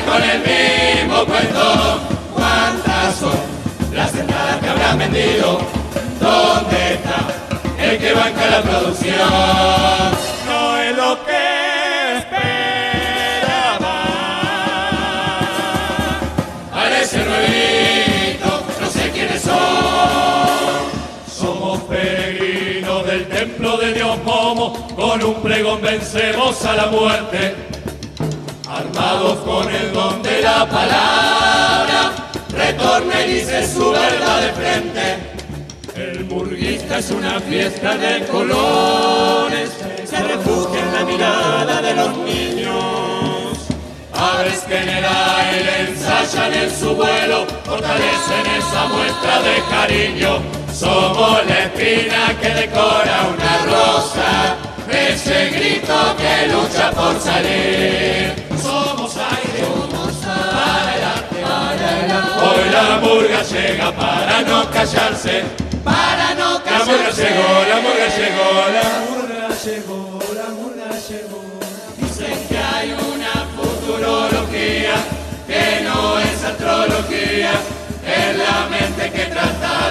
con el mismo cuento. ¿Cuántas son las entradas que habrán vendido? ¿Dónde está el que banca la producción? Con un pregón vencemos a la muerte armados con el don de la palabra, retorna y dice su verdad de frente. El burguista es una fiesta de colores, se refugia en la mirada de los niños. Aves que en el aire ensayan en su vuelo, fortalecen esa muestra de cariño. Somos la espina que decora una por salir somos aire, para el arte, Hoy la murga llega para no callarse, para no callarse. La murga llegó, la murga llegó, la murga llegó, la murga llegó. Dicen que hay una futurología que no es astrología, es la mente que trata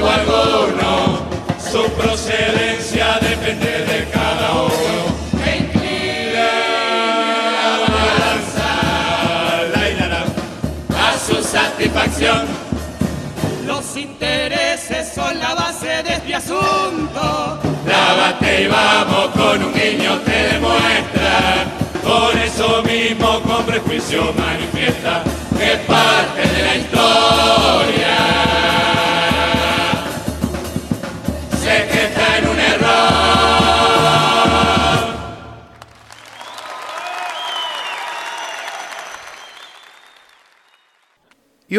motivo alguno. Su procedencia depende de cada uno. Inclina la balanza, a su satisfacción. Los intereses son la base de este asunto. Lávate y vamos con un guiño te demuestra. Con eso mismo con prejuicio manifiesta que parte de la historia.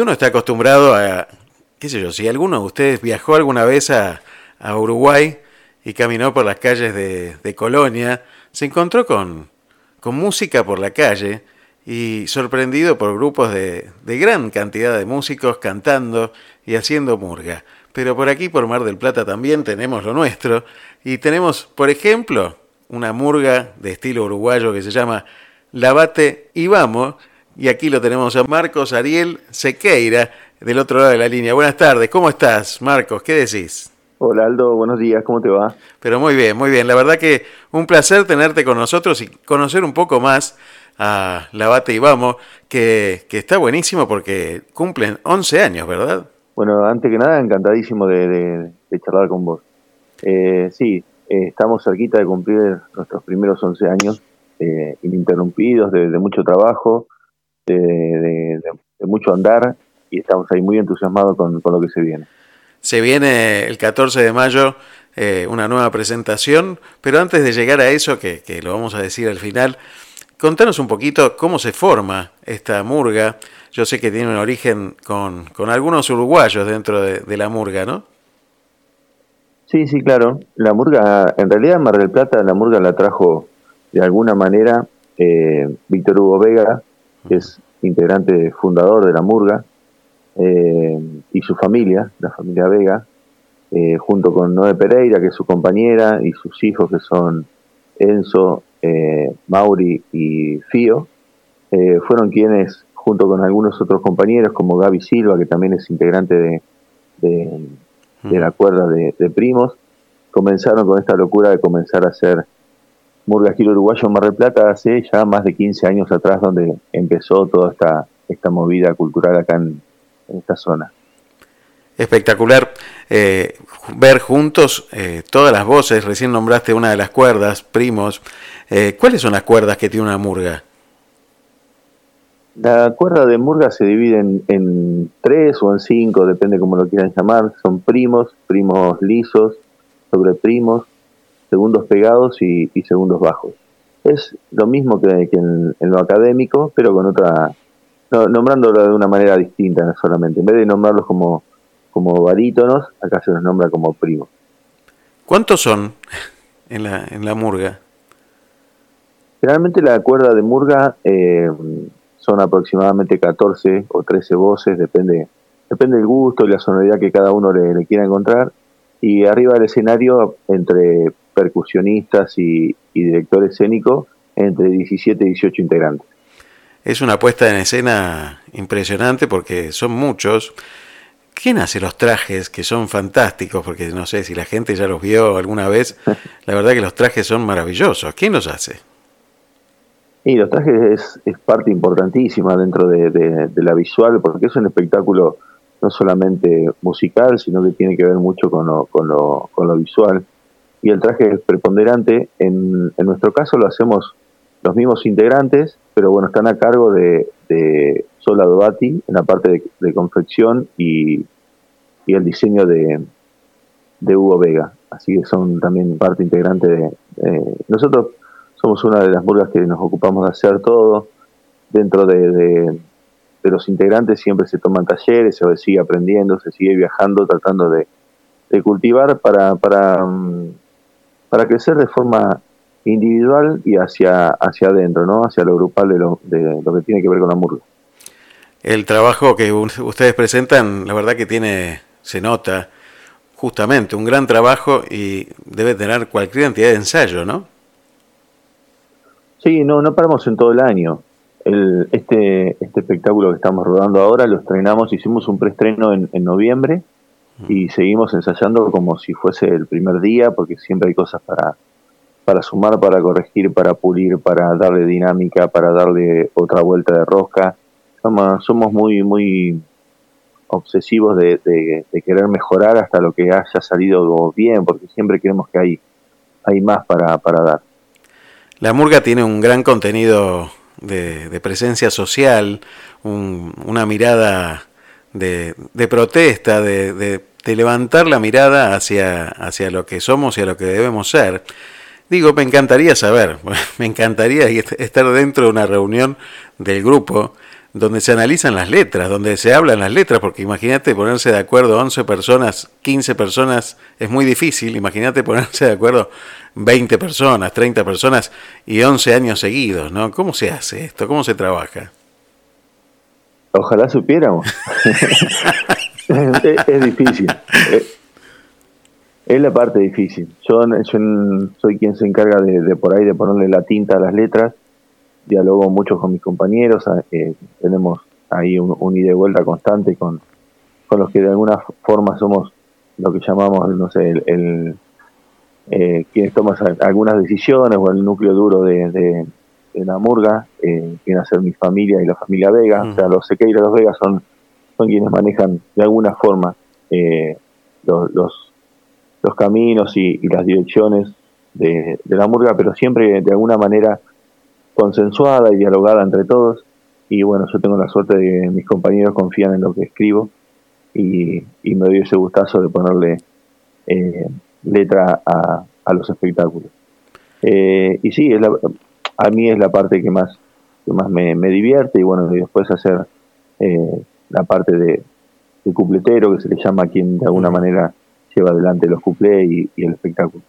Uno está acostumbrado a, qué sé yo, si alguno de ustedes viajó alguna vez a, a Uruguay y caminó por las calles de, de Colonia, se encontró con, con música por la calle y sorprendido por grupos de, de gran cantidad de músicos cantando y haciendo murga. Pero por aquí, por Mar del Plata, también tenemos lo nuestro. Y tenemos, por ejemplo, una murga de estilo uruguayo que se llama Lavate y Vamos. Y aquí lo tenemos a Marcos Ariel Sequeira, del otro lado de la línea. Buenas tardes, ¿cómo estás, Marcos? ¿Qué decís? Hola Aldo, buenos días, ¿cómo te va? Pero muy bien, muy bien. La verdad que un placer tenerte con nosotros y conocer un poco más a Lavate y Vamos, que, que está buenísimo porque cumplen 11 años, ¿verdad? Bueno, antes que nada, encantadísimo de, de- de charlar con vos. Eh, sí, eh, estamos cerquita de cumplir nuestros primeros 11 años eh, ininterrumpidos, de, mucho trabajo, de, mucho andar, y estamos ahí muy entusiasmados con, lo que se viene. Se viene el 14 de mayo eh, una nueva presentación, pero antes de llegar a eso, que, lo vamos a decir al final, contanos un poquito cómo se forma esta murga. Yo sé que tiene un origen con, algunos uruguayos dentro de la murga, ¿no? Sí, sí, claro. La murga, en realidad Mar del Plata, la murga la trajo de alguna manera eh, Víctor Hugo Vega, que es integrante fundador de la murga, eh, y su familia, la familia Vega, eh, junto con Noé Pereira, que es su compañera, y sus hijos, que son Enzo, Mauri y Fío, fueron quienes, junto con algunos otros compañeros, como Gaby Silva, que también es integrante de de la cuerda de, primos, comenzaron con esta locura de comenzar a hacer Murga Giro Uruguayo en Mar del Plata hace ya más de 15 años atrás, donde empezó toda esta, esta movida cultural acá en, esta zona. Espectacular eh, ver juntos eh, todas las voces. Recién nombraste una de las cuerdas, primos. Eh, ¿Cuáles son las cuerdas que tiene una murga? La cuerda de murga se divide en, tres o en cinco, depende cómo lo quieran llamar. Son primos, primos lisos, sobre primos, segundos pegados y, segundos bajos. Es lo mismo que, en, lo académico, pero con otra, nombrándolo de una manera distinta solamente. En vez de nombrarlos como, como barítonos, acá se los nombra como primos. ¿Cuántos son en la, en la murga? Generalmente la cuerda de murga eh, son aproximadamente 14 o 13 voces, depende, depende del gusto y la sonoridad que cada uno le, quiera encontrar. Y arriba del escenario, entre percusionistas y, director escénico, entre 17 y 18 integrantes. Es una puesta en escena impresionante porque son muchos. ¿Quién hace los trajes que son fantásticos? Porque no sé si la gente ya los vio alguna vez. La verdad que los trajes son maravillosos. ¿Quién los hace? Y los trajes es, parte importantísima dentro de, la visual, porque es un espectáculo no solamente musical, sino que tiene que ver mucho con lo, con lo, con lo visual. Y el traje es preponderante. En, en, nuestro caso lo hacemos los mismos integrantes, pero bueno, están a cargo de, de Sola Dovati en la parte de, confección y, y, el diseño de, de Hugo Vega. Así que son también parte integrante de... nosotros somos una de las murgas que nos ocupamos de hacer todo. Dentro de, los integrantes siempre se toman talleres, se sigue aprendiendo, se sigue viajando, tratando de, cultivar para, para, mm, para crecer de forma individual y hacia, hacia adentro, ¿no? hacia lo grupal de lo, de lo que tiene que ver con la murga. El trabajo que ustedes presentan, la verdad que tiene, se nota justamente un gran trabajo y debe tener cualquier cantidad de ensayo, ¿no? Sí, no, no paramos en todo el año. El, este, este espectáculo que estamos rodando ahora lo estrenamos, hicimos un preestreno en, en noviembre y seguimos ensayando como si fuese el primer día, porque siempre hay cosas para, para sumar, para corregir, para pulir, para darle dinámica, para darle otra vuelta de rosca. Somos, somos muy, muy obsesivos de, de, querer mejorar hasta lo que haya salido bien, porque siempre creemos que hay, hay más para, para dar. La murga tiene un gran contenido de, presencia social, una mirada de, protesta, de, levantar la mirada hacia, hacia lo que somos y a lo que debemos ser. Digo, me encantaría saber, me encantaría estar dentro de una reunión del grupo donde se analizan las letras, donde se hablan las letras, porque imagínate ponerse de acuerdo 11 personas, 15 personas, es muy difícil, imagínate ponerse de acuerdo 20 personas, 30 personas y 11 años seguidos, ¿no? ¿Cómo se hace esto? ¿Cómo se trabaja? Ojalá supiéramos. es, difícil. Es, la parte difícil. Yo, soy quien se encarga de, de por ahí de ponerle la tinta a las letras dialogo mucho con mis compañeros, eh, tenemos ahí un, ida y vuelta constante con, con los que de alguna forma somos lo que llamamos, no sé, el, eh, quienes toman algunas decisiones o el núcleo duro de, de, la murga, eh, a ser mi familia y la familia Vega, o sea, los Sequeira y los Vega son, son quienes manejan de alguna forma eh, los, los, caminos y, las direcciones de, la murga, pero siempre de alguna manera consensuada y dialogada entre todos. Y bueno, yo tengo la suerte de que mis compañeros confían en lo que escribo y, me doy ese gustazo de ponerle eh, letra a, los espectáculos. Eh, y sí, a mí es la parte que más, que más me, divierte y bueno, y después hacer eh, la parte de, de, cupletero, que se le llama a quien de alguna manera lleva adelante los cuplés y, el espectáculo.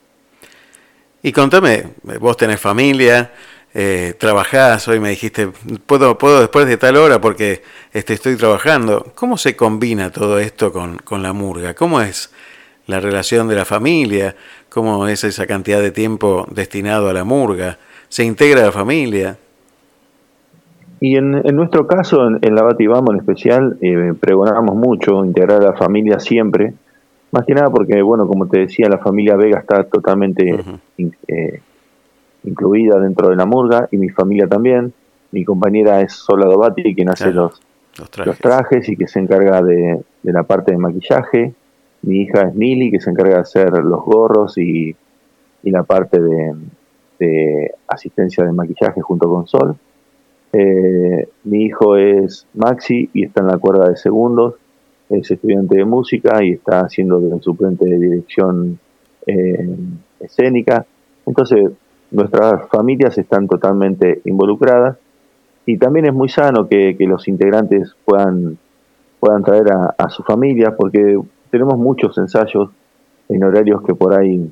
Y contame, vos tenés familia, eh, trabajás, hoy me dijiste, puedo, puedo después de tal hora porque este, estoy trabajando. ¿Cómo se combina todo esto con, con la murga? ¿Cómo es la relación de la familia? ¿Cómo es esa cantidad de tiempo destinado a la murga? ¿Se integra la familia? Y en, nuestro caso, en, la Batibamo en especial, eh, pregonamos mucho integrar a la familia siempre, más que nada porque, bueno, como te decía, la familia Vega está totalmente eh, incluida dentro de la murga y mi familia también. Mi compañera es Sola Dovati, quien hace los, los trajes. y que se encarga de, la parte de maquillaje. Mi hija es Mili, que se encarga de hacer los gorros y, la parte de, asistencia de maquillaje junto con Sol. Eh, mi hijo es Maxi y está en la cuerda de segundos es estudiante de música y está haciendo el suplente de dirección eh, escénica. Entonces, nuestras familias están totalmente involucradas y también es muy sano que, los integrantes puedan, puedan traer a, su familia porque tenemos muchos ensayos en horarios que por ahí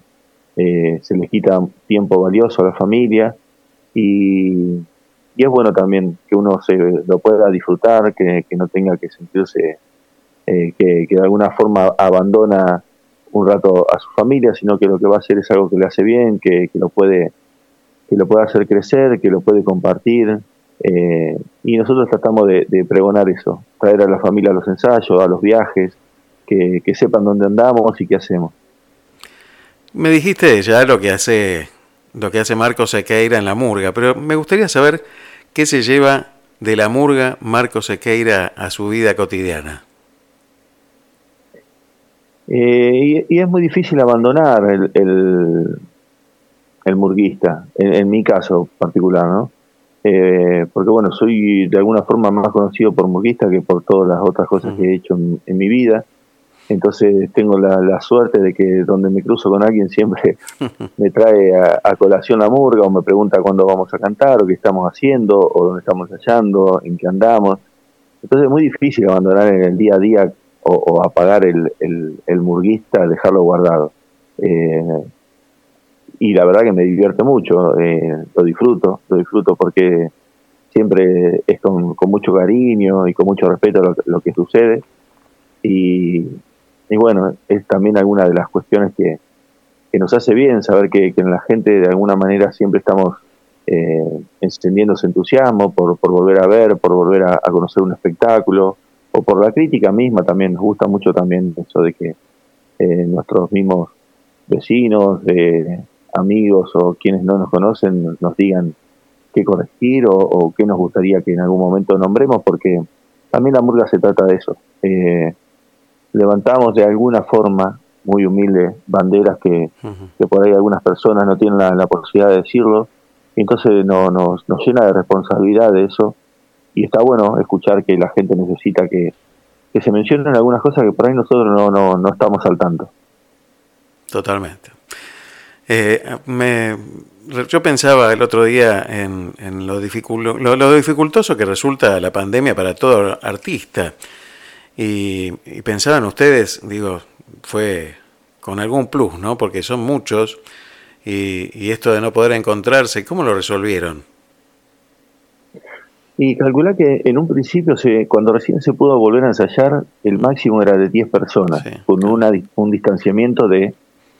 eh, se les quita tiempo valioso a la familia y, y, es bueno también que uno se lo pueda disfrutar, que, que no tenga que sentirse eh, que, de alguna forma abandona un rato a su familia, sino que lo que va a hacer es algo que le hace bien, que, lo puede que lo puede hacer crecer, que lo puede compartir. Eh, y nosotros tratamos de, pregonar eso, traer a la familia a los ensayos, a los viajes, que, sepan dónde andamos y qué hacemos. Me dijiste ya lo que hace lo que hace Marcos Sequeira en la murga, pero me gustaría saber qué se lleva de la murga Marcos Sequeira a su vida cotidiana. Eh, y, es muy difícil abandonar el, el, murguista, en, mi caso particular, ¿no? Eh, porque bueno, soy de alguna forma más conocido por murguista que por todas las otras cosas que he hecho en, mi vida. Entonces tengo la, suerte de que donde me cruzo con alguien siempre me trae a, colación la murga o me pregunta cuándo vamos a cantar o qué estamos haciendo o dónde estamos ensayando, en qué andamos. Entonces es muy difícil abandonar en el día a día o, apagar el, el, murguista, dejarlo guardado. Eh, y la verdad que me divierte mucho, eh, lo disfruto, lo disfruto porque siempre es con, mucho cariño y con mucho respeto lo, lo que sucede. Y, y, bueno, es también alguna de las cuestiones que, que nos hace bien saber que, que, la gente de alguna manera siempre estamos eh, encendiendo ese entusiasmo por, por volver a ver, por volver a conocer un espectáculo, o por la crítica misma también, nos gusta mucho también eso de que eh, nuestros mismos vecinos, eh, amigos o quienes no nos conocen nos digan qué corregir o, qué nos gustaría que en algún momento nombremos, porque también la murga se trata de eso. Eh, levantamos de alguna forma, muy humilde, banderas que, que por ahí algunas personas no tienen la, posibilidad de decirlo, y entonces no, nos, nos llena de responsabilidad de eso y está bueno escuchar que la gente necesita que, se mencionen algunas cosas que por ahí nosotros no, no, no estamos al tanto. Totalmente. Eh, me, yo pensaba el otro día en, en lo, lo, dificultoso que resulta la pandemia para todo artista. Y, y pensaban ustedes, digo, fue con algún plus, ¿no? Porque son muchos. Y, y esto de no poder encontrarse, ¿cómo lo resolvieron? Y calcula que en un principio, se, cuando recién se pudo volver a ensayar, el máximo era de 10 personas, con una, un distanciamiento de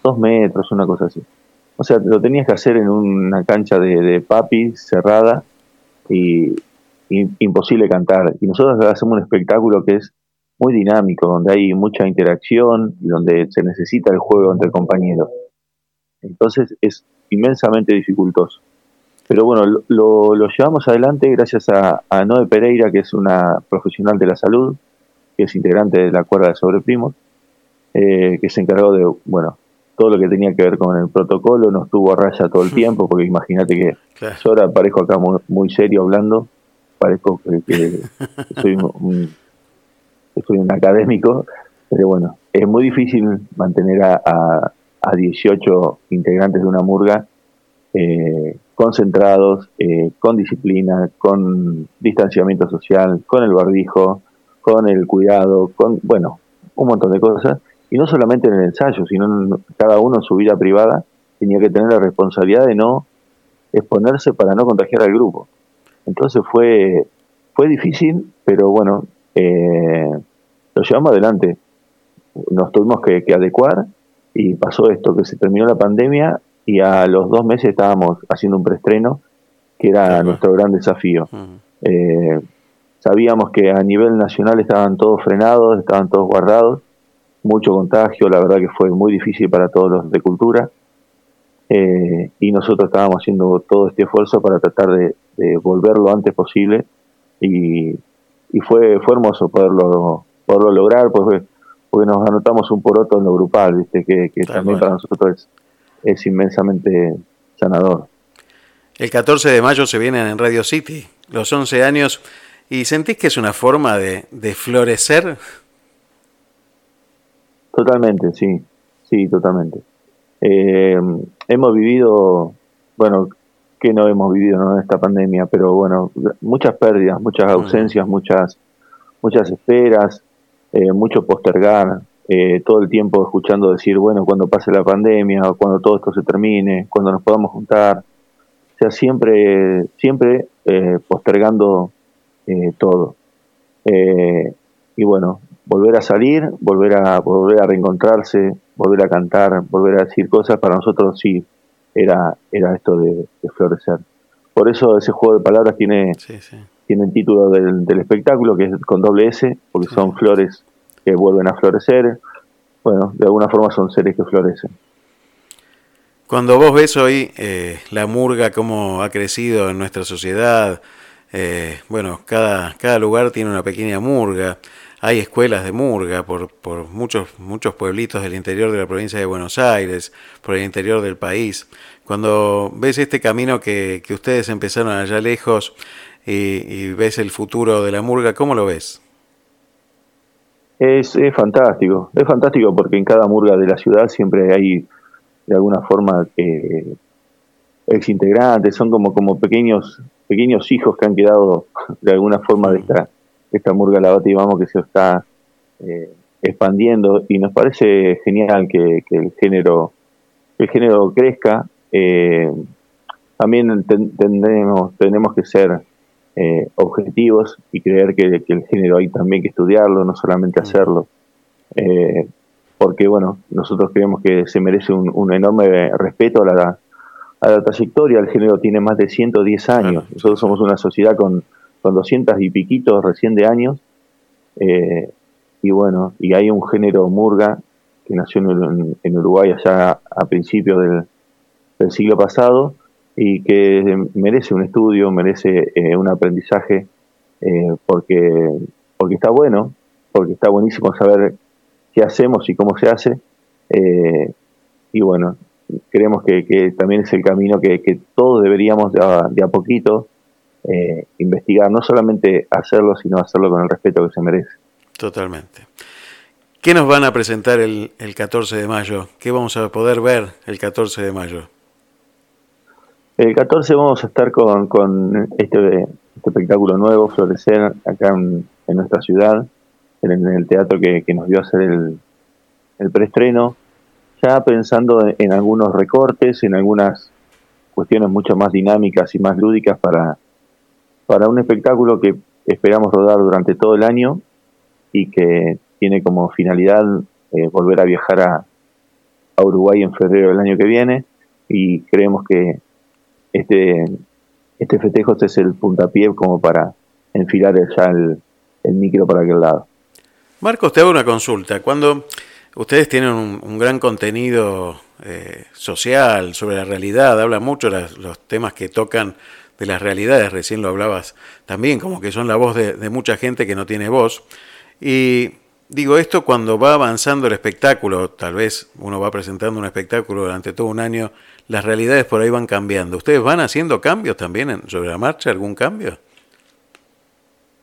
2 metros, una cosa así. O sea, lo tenías que hacer en una cancha de, papi cerrada y, imposible cantar. Y nosotros hacemos un espectáculo que es muy dinámico, donde hay mucha interacción y donde se necesita el juego entre compañeros. Entonces es inmensamente dificultoso. Pero bueno, lo, llevamos adelante gracias a, Noé Pereira, que es una profesional de la salud, que es integrante de la cuerda de sobreprimos, eh, que se encargó de, bueno, todo lo que tenía que ver con el protocolo, nos tuvo a raya todo el tiempo, porque imagínate que yo ahora parezco acá muy, serio hablando, parezco que, soy, un, soy un académico, pero bueno, es muy difícil mantener a, a, a 18 integrantes de una murga eh, concentrados, eh, con disciplina, con distanciamiento social, con el barbijo, con el cuidado, con, bueno, un montón de cosas. Y no solamente en el ensayo, sino cada uno en su vida privada tenía que tener la responsabilidad de no exponerse para no contagiar al grupo. Entonces fue, fue difícil, pero bueno, eh, lo llevamos adelante. Nos tuvimos que adecuar y pasó esto, que se terminó la pandemia y a los dos meses estábamos haciendo un preestreno, que era nuestro gran desafío. Eh, sabíamos que a nivel nacional estaban todos frenados, estaban todos guardados, mucho contagio, la verdad que fue muy difícil para todos los de cultura. Eh, y nosotros estábamos haciendo todo este esfuerzo para tratar de, volver lo antes posible y, fue, fue hermoso poderlo, poderlo lograr, porque, porque nos anotamos un poroto en lo grupal, ¿viste? que, también para nosotros es, es inmensamente sanador. El 14 de mayo se vienen en Radio City, los 11 años, y sentís que es una forma de, florecer. Totalmente, sí, sí, totalmente. Eh, hemos vivido, bueno, que no hemos vivido en esta pandemia, pero bueno, muchas pérdidas, muchas ausencias, muchas, muchas esperas, eh, mucho postergar, eh, todo el tiempo escuchando decir, bueno, cuando pase la pandemia, o cuando todo esto se termine, cuando nos podamos juntar, o sea, siempre, siempre eh, postergando eh, todo. y bueno, volver a salir, volver a, volver a reencontrarse, volver a cantar, volver a decir cosas, para nosotros sí era, era esto de, florecer. Por eso ese juego de palabras tiene, tiene el título del, del, espectáculo, que es con doble S, porque son flores que vuelven a florecer. Bueno, de alguna forma son seres que florecen. Cuando vos ves hoy eh, la murga, cómo ha crecido en nuestra sociedad, eh, bueno, cada, cada lugar tiene una pequeña murga, hay escuelas de murga por, por muchos, muchos pueblitos del interior de la provincia de Buenos Aires, por el interior del país. Cuando ves este camino que, que ustedes empezaron allá lejos y ves el futuro de la murga, ¿cómo lo ves? Es, fantástico, es fantástico porque en cada murga de la ciudad siempre hay de alguna forma eh, ex integrantes, son como, como pequeños, pequeños hijos que han quedado de alguna forma de esta, esta murga la y vamos que se está eh, expandiendo y nos parece genial que, el género el género crezca eh, también tenemos tenemos que ser eh, objetivos y creer que, el género hay también que estudiarlo, no solamente mm. hacerlo. Eh, porque, bueno, nosotros creemos que se merece un, enorme respeto a la, a la trayectoria. El género tiene más de 110 años. Nosotros somos una sociedad con, con 200 y piquitos recién de años. Eh, y bueno, y hay un género murga que nació en, Uruguay allá a principios del, siglo pasado y que merece un estudio, merece eh, un aprendizaje, eh, porque, porque está bueno, porque está buenísimo saber qué hacemos y cómo se hace. Y bueno, creemos que, también es el camino que, todos deberíamos de a, poquito investigar, no solamente hacerlo, sino hacerlo con el respeto que se merece. Totalmente. ¿Qué nos van a presentar el, el 14 de mayo? ¿Qué vamos a poder ver el 14 de mayo? El 14 vamos a estar con, con este, este, espectáculo nuevo, Florecer, acá en, nuestra ciudad, en, el teatro que, nos dio hacer el, el preestreno, ya pensando en, algunos recortes, en algunas cuestiones mucho más dinámicas y más lúdicas para, para un espectáculo que esperamos rodar durante todo el año y que tiene como finalidad eh, volver a viajar a, a Uruguay en febrero del año que viene y creemos que este, este festejo este es el puntapié como para enfilar ya el, micro para aquel lado. Marcos, te hago una consulta. Cuando ustedes tienen un, gran contenido eh, social sobre la realidad, hablan mucho las, los temas que tocan de las realidades, recién lo hablabas también, como que son la voz de, mucha gente que no tiene voz. Y Digo esto cuando va avanzando el espectáculo, tal vez uno va presentando un espectáculo durante todo un año, las realidades por ahí van cambiando. ¿Ustedes van haciendo cambios también sobre la marcha, algún cambio?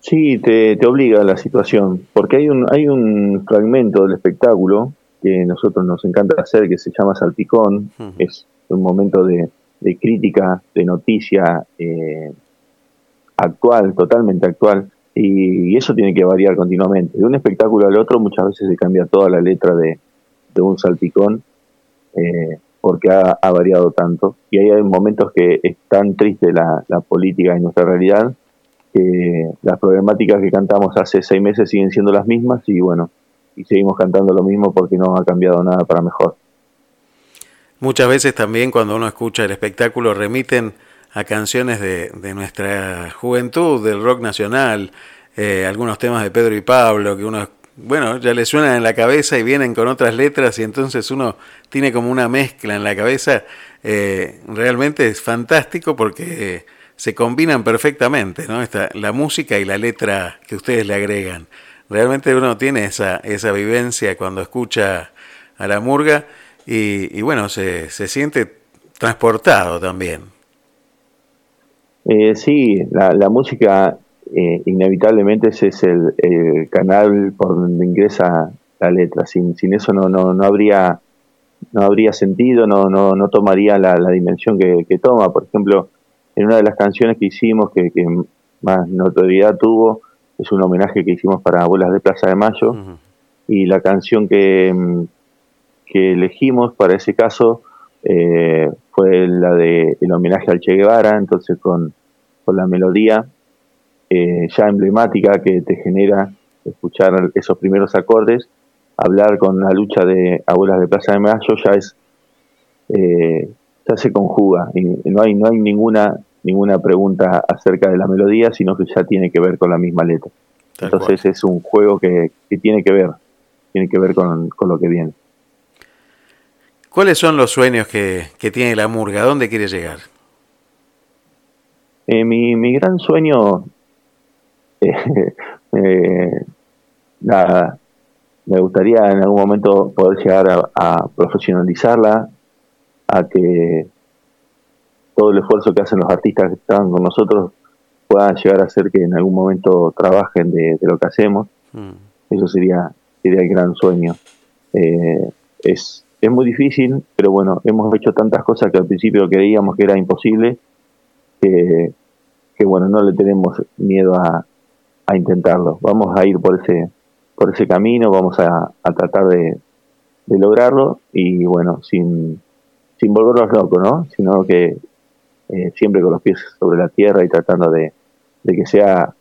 Sí, te, te obliga a la situación, porque hay un, hay un fragmento del espectáculo que nosotros nos encanta hacer, que se llama Salpicón, es un momento de, de crítica, de noticia eh, actual, totalmente actual, y, eso tiene que variar continuamente. De un espectáculo al otro muchas veces se cambia toda la letra de, un salpicón eh, porque ha, variado tanto. Y hay momentos que es tan triste la, política en nuestra realidad que las problemáticas que cantamos hace seis meses siguen siendo las mismas y bueno, y seguimos cantando lo mismo porque no ha cambiado nada para mejor. Muchas veces también cuando uno escucha el espectáculo remiten a canciones de, de nuestra juventud, del rock nacional, eh, algunos temas de Pedro y Pablo, que uno, bueno, ya le suenan en la cabeza y vienen con otras letras y entonces uno tiene como una mezcla en la cabeza. Eh, realmente es fantástico porque se combinan perfectamente, ¿no? Esta, la música y la letra que ustedes le agregan. Realmente uno tiene esa, esa vivencia cuando escucha a la murga y, y bueno, se, se siente transportado también. Eh, sí, la, la música eh, inevitablemente ese es el, canal por donde ingresa la letra. Sin, sin eso no, no, no habría no habría sentido, no, no, no tomaría la, dimensión que, toma. Por ejemplo, en una de las canciones que hicimos, que, más notoriedad tuvo, es un homenaje que hicimos para Abuelas de Plaza de Mayo, y la canción que, que elegimos para ese caso eh, fue la de el homenaje al Che Guevara, entonces con con la melodía eh, ya emblemática que te genera escuchar esos primeros acordes, hablar con la lucha de abuelas de Plaza de Mayo ya es eh, ya se conjuga y no hay no hay ninguna ninguna pregunta acerca de la melodía, sino que ya tiene que ver con la misma letra. Entonces es un juego que, tiene que ver, tiene que ver con, lo que viene. ¿Cuáles son los sueños que, que tiene la murga? ¿A dónde quiere llegar? Eh, mi, mi gran sueño, eh, eh, nada, me gustaría en algún momento poder llegar a, profesionalizarla, a que todo el esfuerzo que hacen los artistas que están con nosotros puedan llegar a hacer que en algún momento trabajen de, lo que hacemos. Mm. Eso sería, sería el gran sueño. es, es muy difícil, pero bueno, hemos hecho tantas cosas que al principio creíamos que era imposible que, bueno, no le tenemos miedo a, a, intentarlo. Vamos a ir por ese, por ese camino, vamos a, tratar de, de, lograrlo y bueno, sin, sin volvernos locos, ¿no? Sino que eh, siempre con los pies sobre la tierra y tratando de, de que sea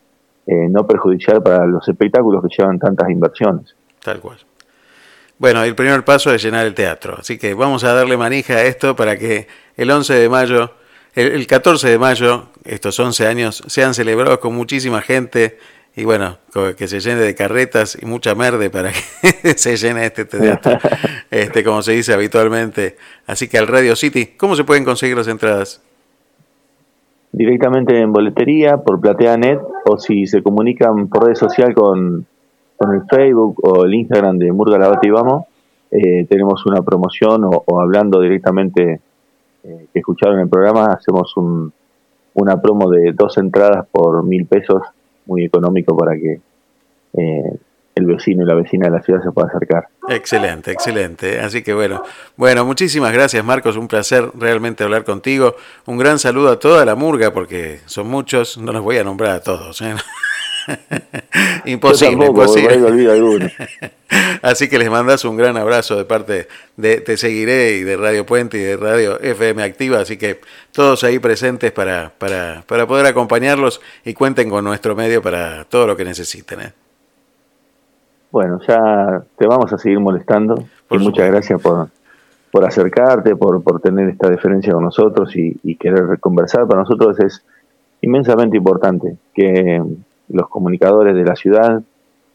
eh, no perjudicial para los espectáculos que llevan tantas inversiones. Tal cual. Bueno, el primer paso es llenar el teatro, así que vamos a darle manija a esto para que el 11 de mayo el, 14 de mayo, estos 11 años, se han celebrado con muchísima gente y bueno, que se llene de carretas y mucha merde para que se llene este teatro, este, como se dice habitualmente. Así que al Radio City, ¿cómo se pueden conseguir las entradas? Directamente en boletería, por PlateaNet, o si se comunican por redes social con, el Facebook o el Instagram de Murga Lavate y Vamos, eh, tenemos una promoción o hablando directamente eh, que escucharon el programa, hacemos un, una promo de dos entradas por mil pesos, muy económico para que eh, el vecino y la vecina de la ciudad se pueda acercar. Excelente, excelente. Así que bueno, bueno, muchísimas gracias Marcos, un placer realmente hablar contigo. Un gran saludo a toda la murga, porque son muchos, no los voy a nombrar a todos. ¿eh? imposible, imposible. Así que les mandas un gran abrazo de parte de Te Seguiré y de Radio Puente y de Radio FM Activa. Así que todos ahí presentes para, para, para poder acompañarlos y cuenten con nuestro medio para todo lo que necesiten. ¿eh? Bueno, ya te vamos a seguir molestando. y muchas gracias por, por acercarte, por, por tener esta diferencia con nosotros y, y querer conversar. Para nosotros es inmensamente importante que los comunicadores de la ciudad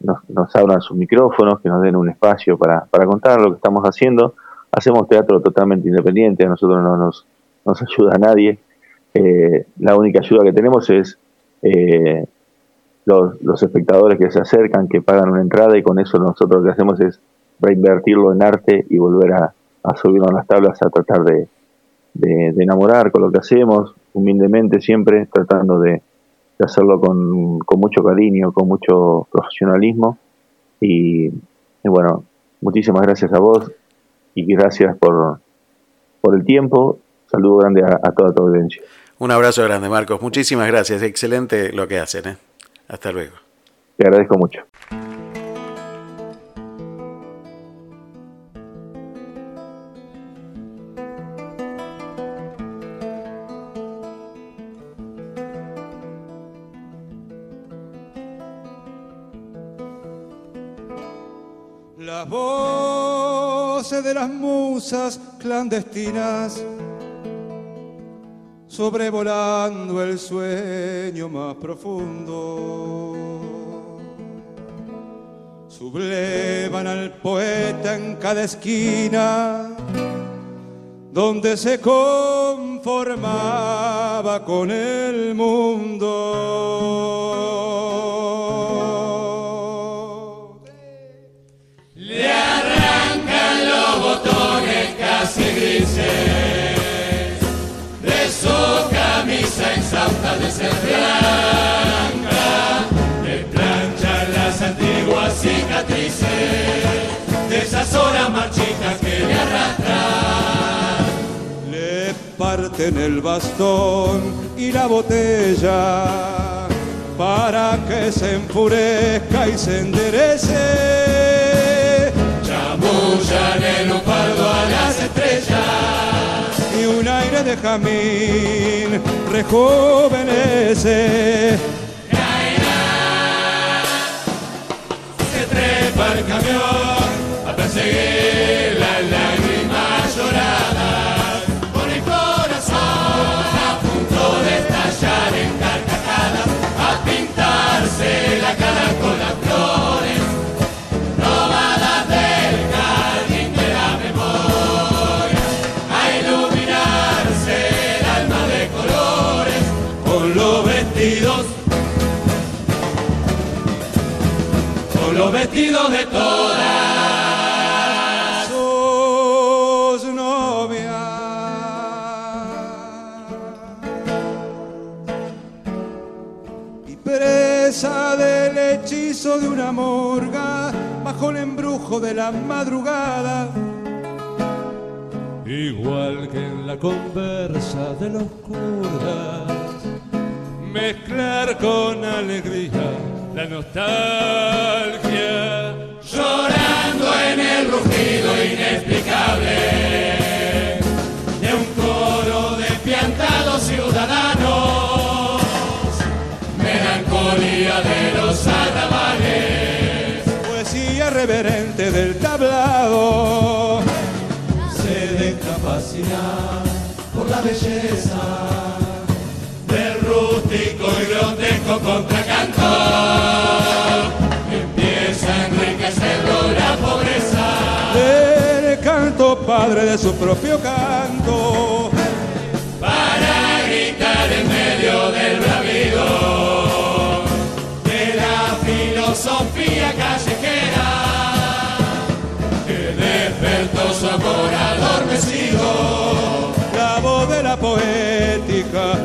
nos, nos abran sus micrófonos, que nos den un espacio para, para contar lo que estamos haciendo. Hacemos teatro totalmente independiente, a nosotros no nos, nos ayuda a nadie. Eh, la única ayuda que tenemos es eh, los, los espectadores que se acercan, que pagan una entrada y con eso nosotros lo que hacemos es reinvertirlo en arte y volver a, a subirlo a las tablas a tratar de, de, enamorar con lo que hacemos, humildemente siempre, tratando de, hacerlo con, con, mucho cariño, con mucho profesionalismo. Y, bueno, muchísimas gracias a vos y gracias por, por el tiempo. Saludo grande a, a toda tu audiencia. Un abrazo grande, Marcos. Muchísimas gracias. Excelente lo que hacen. ¿eh? Hasta luego. Te agradezco mucho. Clandestinas sobrevolando el sueño más profundo. Sublevan al poeta en cada esquina, donde se conformaba con el mundo. Exhausta de ser blanca, le planchan las antiguas cicatrices de esas horas marchitas que le arrastran. Le parten el bastón y la botella para que se enfurezca y se enderece. Chamullan el pardo a las estrellas y un aire de jamín rejuvenece. Se trepa el camión a perseguir de todas sus novias. Y presa del hechizo de una morga bajo el embrujo de la madrugada. Igual que en la conversa de los kurdas, mezclar con alegría la nostalgia. Llorando en el rugido inexplicable de un coro de piantados ciudadanos, melancolía de los arrabales, poesía reverente del tablado, se fascinar por la belleza rústico y grotesco contracanto padre de su propio canto. Para gritar en medio del bravido de la filosofía callejera. Que despertó su amor adormecido. La voz de la poética